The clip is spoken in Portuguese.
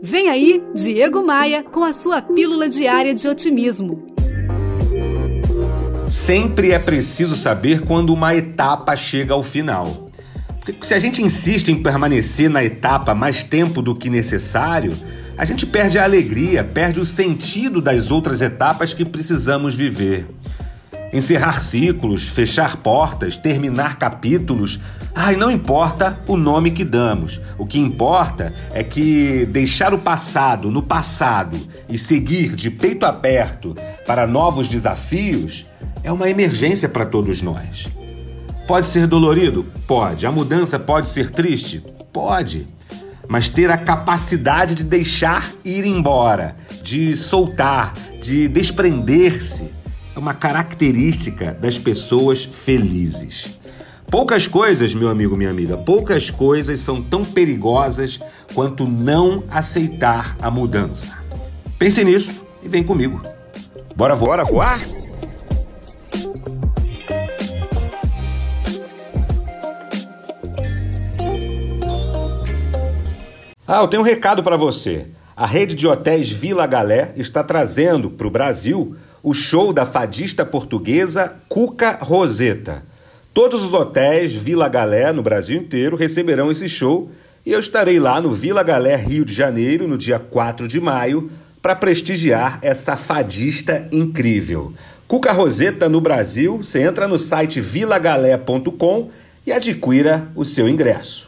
Vem aí, Diego Maia, com a sua pílula diária de otimismo. Sempre é preciso saber quando uma etapa chega ao final. Porque se a gente insiste em permanecer na etapa mais tempo do que necessário, a gente perde a alegria, perde o sentido das outras etapas que precisamos viver. Encerrar ciclos, fechar portas, terminar capítulos. Ai, não importa o nome que damos. O que importa é que deixar o passado no passado e seguir de peito aberto para novos desafios é uma emergência para todos nós. Pode ser dolorido? Pode. A mudança pode ser triste? Pode. Mas ter a capacidade de deixar ir embora, de soltar, de desprender-se uma característica das pessoas felizes. Poucas coisas, meu amigo, minha amiga, poucas coisas são tão perigosas quanto não aceitar a mudança. Pense nisso e vem comigo. Bora voar, voar? Ah, eu tenho um recado para você. A rede de hotéis Vila Galé está trazendo para o Brasil o show da fadista portuguesa Cuca Roseta. Todos os hotéis Vila Galé no Brasil inteiro receberão esse show e eu estarei lá no Vila Galé, Rio de Janeiro, no dia 4 de maio, para prestigiar essa fadista incrível. Cuca Roseta no Brasil, você entra no site vilagalé.com e adquira o seu ingresso.